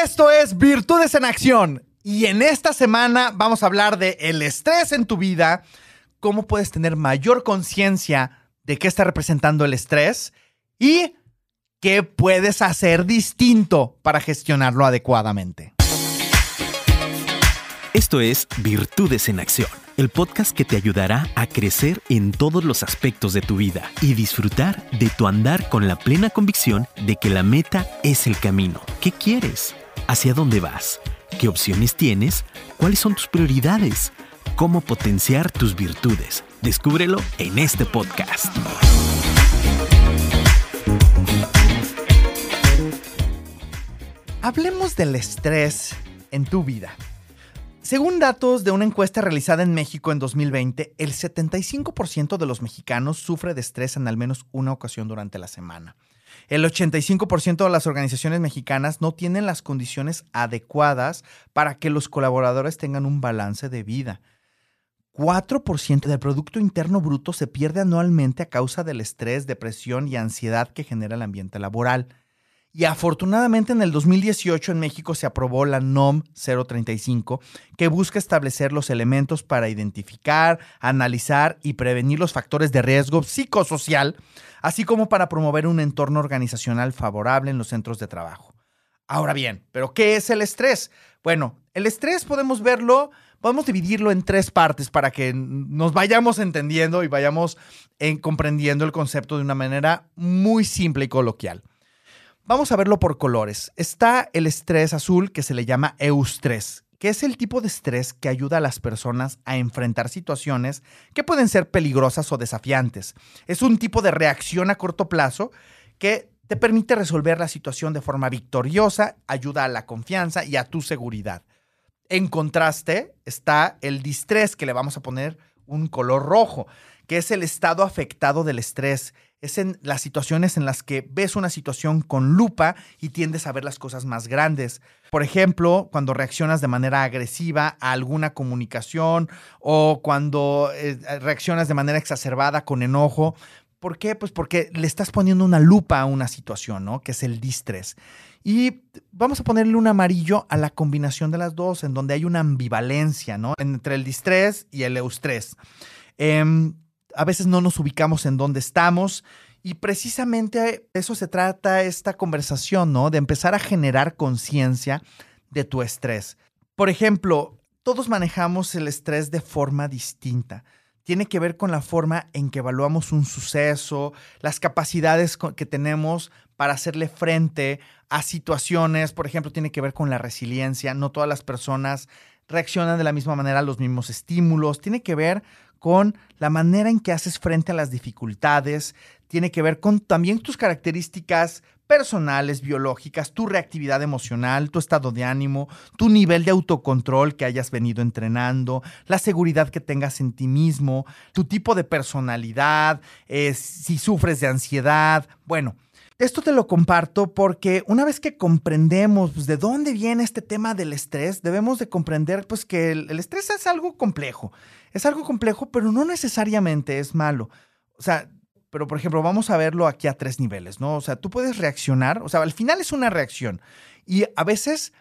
Esto es Virtudes en Acción y en esta semana vamos a hablar de el estrés en tu vida, cómo puedes tener mayor conciencia de qué está representando el estrés y qué puedes hacer distinto para gestionarlo adecuadamente. Esto es Virtudes en Acción, el podcast que te ayudará a crecer en todos los aspectos de tu vida y disfrutar de tu andar con la plena convicción de que la meta es el camino. ¿Qué quieres? ¿Hacia dónde vas? ¿Qué opciones tienes? ¿Cuáles son tus prioridades? ¿Cómo potenciar tus virtudes? Descúbrelo en este podcast. Hablemos del estrés en tu vida. Según datos de una encuesta realizada en México en 2020, el 75% de los mexicanos sufre de estrés en al menos una ocasión durante la semana. El 85% de las organizaciones mexicanas no tienen las condiciones adecuadas para que los colaboradores tengan un balance de vida. 4% del Producto Interno Bruto se pierde anualmente a causa del estrés, depresión y ansiedad que genera el ambiente laboral. Y afortunadamente en el 2018 en México se aprobó la NOM 035, que busca establecer los elementos para identificar, analizar y prevenir los factores de riesgo psicosocial, así como para promover un entorno organizacional favorable en los centros de trabajo. Ahora bien, ¿pero qué es el estrés? Bueno, el estrés podemos verlo, podemos dividirlo en tres partes para que nos vayamos entendiendo y vayamos en comprendiendo el concepto de una manera muy simple y coloquial. Vamos a verlo por colores. Está el estrés azul que se le llama eustrés, que es el tipo de estrés que ayuda a las personas a enfrentar situaciones que pueden ser peligrosas o desafiantes. Es un tipo de reacción a corto plazo que te permite resolver la situación de forma victoriosa, ayuda a la confianza y a tu seguridad. En contraste está el distrés, que le vamos a poner un color rojo, que es el estado afectado del estrés es en las situaciones en las que ves una situación con lupa y tiendes a ver las cosas más grandes. Por ejemplo, cuando reaccionas de manera agresiva a alguna comunicación o cuando eh, reaccionas de manera exacerbada con enojo. ¿Por qué? Pues porque le estás poniendo una lupa a una situación, ¿no? Que es el distrés. Y vamos a ponerle un amarillo a la combinación de las dos, en donde hay una ambivalencia, ¿no? Entre el distrés y el eustrés. Em, a veces no nos ubicamos en dónde estamos. Y precisamente eso se trata esta conversación, ¿no? De empezar a generar conciencia de tu estrés. Por ejemplo, todos manejamos el estrés de forma distinta. Tiene que ver con la forma en que evaluamos un suceso, las capacidades que tenemos para hacerle frente a situaciones. Por ejemplo, tiene que ver con la resiliencia. No todas las personas reaccionan de la misma manera a los mismos estímulos. Tiene que ver con la manera en que haces frente a las dificultades, tiene que ver con también tus características personales, biológicas, tu reactividad emocional, tu estado de ánimo, tu nivel de autocontrol que hayas venido entrenando, la seguridad que tengas en ti mismo, tu tipo de personalidad, eh, si sufres de ansiedad. Bueno, esto te lo comparto porque una vez que comprendemos pues, de dónde viene este tema del estrés, debemos de comprender pues, que el, el, estrés es algo complejo. Es algo complejo, pero no necesariamente es malo. O sea, pero por ejemplo, vamos a verlo aquí a tres niveles, ¿no? O sea, tú puedes reaccionar, o sea, al final es una reacción. Y a veces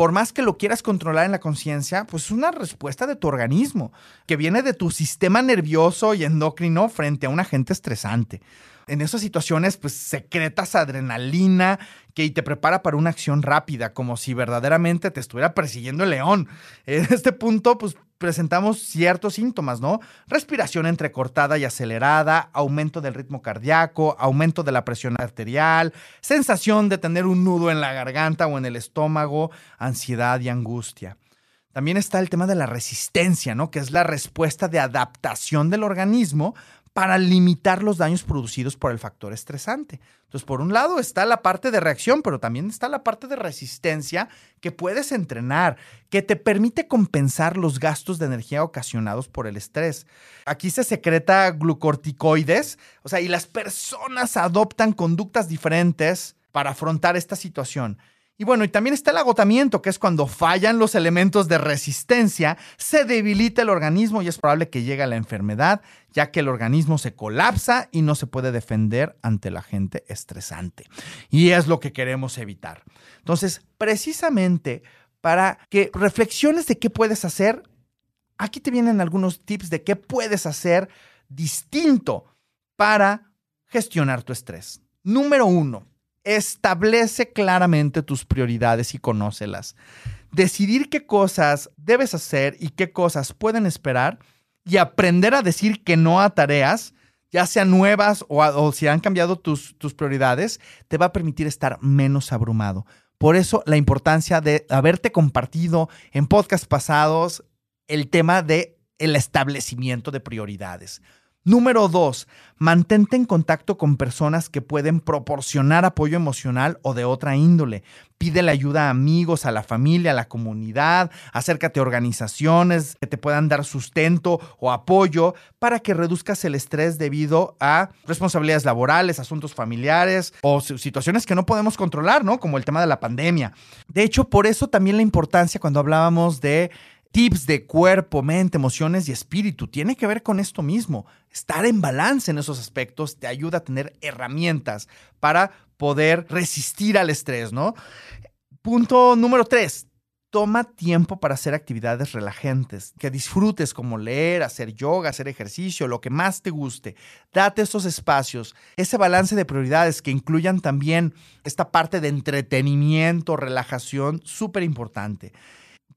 por más que lo quieras controlar en la conciencia, pues es una respuesta de tu organismo, que viene de tu sistema nervioso y endocrino frente a un agente estresante en esas situaciones, pues secretas adrenalina que te prepara para una acción rápida, como si verdaderamente te estuviera persiguiendo el león. En este punto, pues presentamos ciertos síntomas, ¿no? Respiración entrecortada y acelerada, aumento del ritmo cardíaco, aumento de la presión arterial, sensación de tener un nudo en la garganta o en el estómago, ansiedad y angustia. También está el tema de la resistencia, ¿no? Que es la respuesta de adaptación del organismo para limitar los daños producidos por el factor estresante. Entonces, por un lado está la parte de reacción, pero también está la parte de resistencia que puedes entrenar, que te permite compensar los gastos de energía ocasionados por el estrés. Aquí se secreta glucorticoides, o sea, y las personas adoptan conductas diferentes para afrontar esta situación. Y bueno, y también está el agotamiento, que es cuando fallan los elementos de resistencia, se debilita el organismo y es probable que llegue a la enfermedad, ya que el organismo se colapsa y no se puede defender ante la gente estresante. Y es lo que queremos evitar. Entonces, precisamente para que reflexiones de qué puedes hacer, aquí te vienen algunos tips de qué puedes hacer distinto para gestionar tu estrés. Número uno, establece claramente tus prioridades y conócelas. Decidir qué cosas debes hacer y qué cosas pueden esperar y aprender a decir que no a tareas, ya sean nuevas o, si han cambiado tus, tus prioridades, te va a permitir estar menos abrumado. Por eso la importancia de haberte compartido en podcasts pasados el tema de el establecimiento de prioridades. Número dos, mantente en contacto con personas que pueden proporcionar apoyo emocional o de otra índole. Pídele ayuda a amigos, a la familia, a la comunidad. Acércate a organizaciones que te puedan dar sustento o apoyo para que reduzcas el estrés debido a responsabilidades laborales, asuntos familiares o situaciones que no podemos controlar, ¿no? Como el tema de la pandemia. De hecho, por eso también la importancia cuando hablábamos de tips de cuerpo, mente, emociones y espíritu. Tiene que ver con esto mismo. Estar en balance en esos aspectos te ayuda a tener herramientas para poder resistir al estrés, ¿no? Punto número tres. Toma tiempo para hacer actividades relajantes, que disfrutes como leer, hacer yoga, hacer ejercicio, lo que más te guste. Date esos espacios, ese balance de prioridades que incluyan también esta parte de entretenimiento, relajación, súper importante.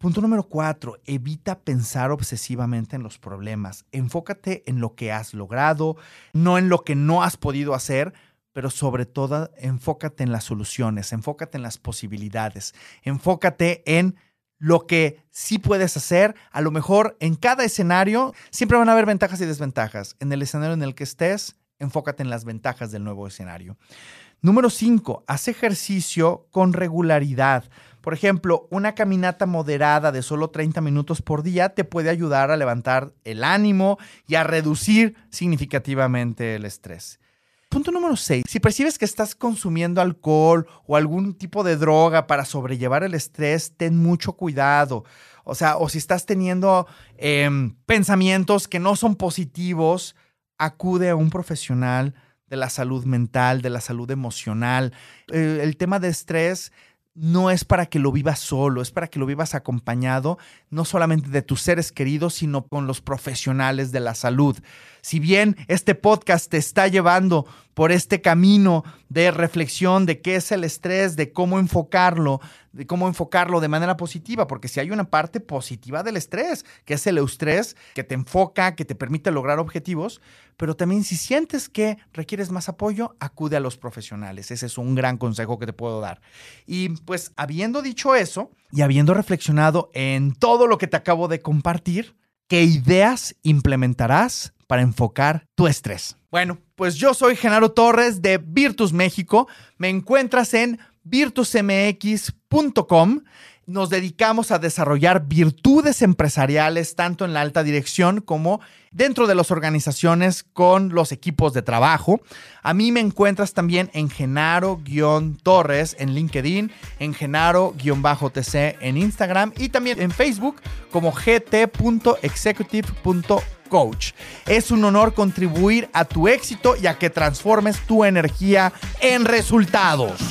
Punto número cuatro, evita pensar obsesivamente en los problemas. Enfócate en lo que has logrado, no en lo que no has podido hacer, pero sobre todo enfócate en las soluciones, enfócate en las posibilidades, enfócate en lo que sí puedes hacer. A lo mejor en cada escenario siempre van a haber ventajas y desventajas. En el escenario en el que estés, enfócate en las ventajas del nuevo escenario. Número cinco, haz ejercicio con regularidad. Por ejemplo, una caminata moderada de solo 30 minutos por día te puede ayudar a levantar el ánimo y a reducir significativamente el estrés. Punto número 6. Si percibes que estás consumiendo alcohol o algún tipo de droga para sobrellevar el estrés, ten mucho cuidado. O sea, o si estás teniendo em, pensamientos que no son positivos, acude a un profesional de la salud mental, de la salud emocional. El tema de estrés no es para que lo vivas solo, es para que lo vivas acompañado no solamente de tus seres queridos, sino con los profesionales de la salud. Si bien este podcast te está llevando por este camino de reflexión de qué es el estrés, de cómo enfocarlo, de cómo enfocarlo de manera positiva, porque si hay una parte positiva del estrés, que es el eustrés, que te enfoca, que te permite lograr objetivos, pero también si sientes que requieres más apoyo, acude a los profesionales. Ese es un gran consejo que te puedo dar. Y pues habiendo dicho eso y habiendo reflexionado en todo lo que te acabo de compartir, ¿qué ideas implementarás para enfocar tu estrés? Bueno, pues yo soy Genaro Torres de Virtus México. Me encuentras en virtusmx.com nos dedicamos a desarrollar virtudes empresariales tanto en la alta dirección como dentro de las organizaciones con los equipos de trabajo. A mí me encuentras también en Genaro-Torres en LinkedIn, en Genaro-TC en Instagram y también en Facebook como gt.executive.coach. Es un honor contribuir a tu éxito y a que transformes tu energía en resultados.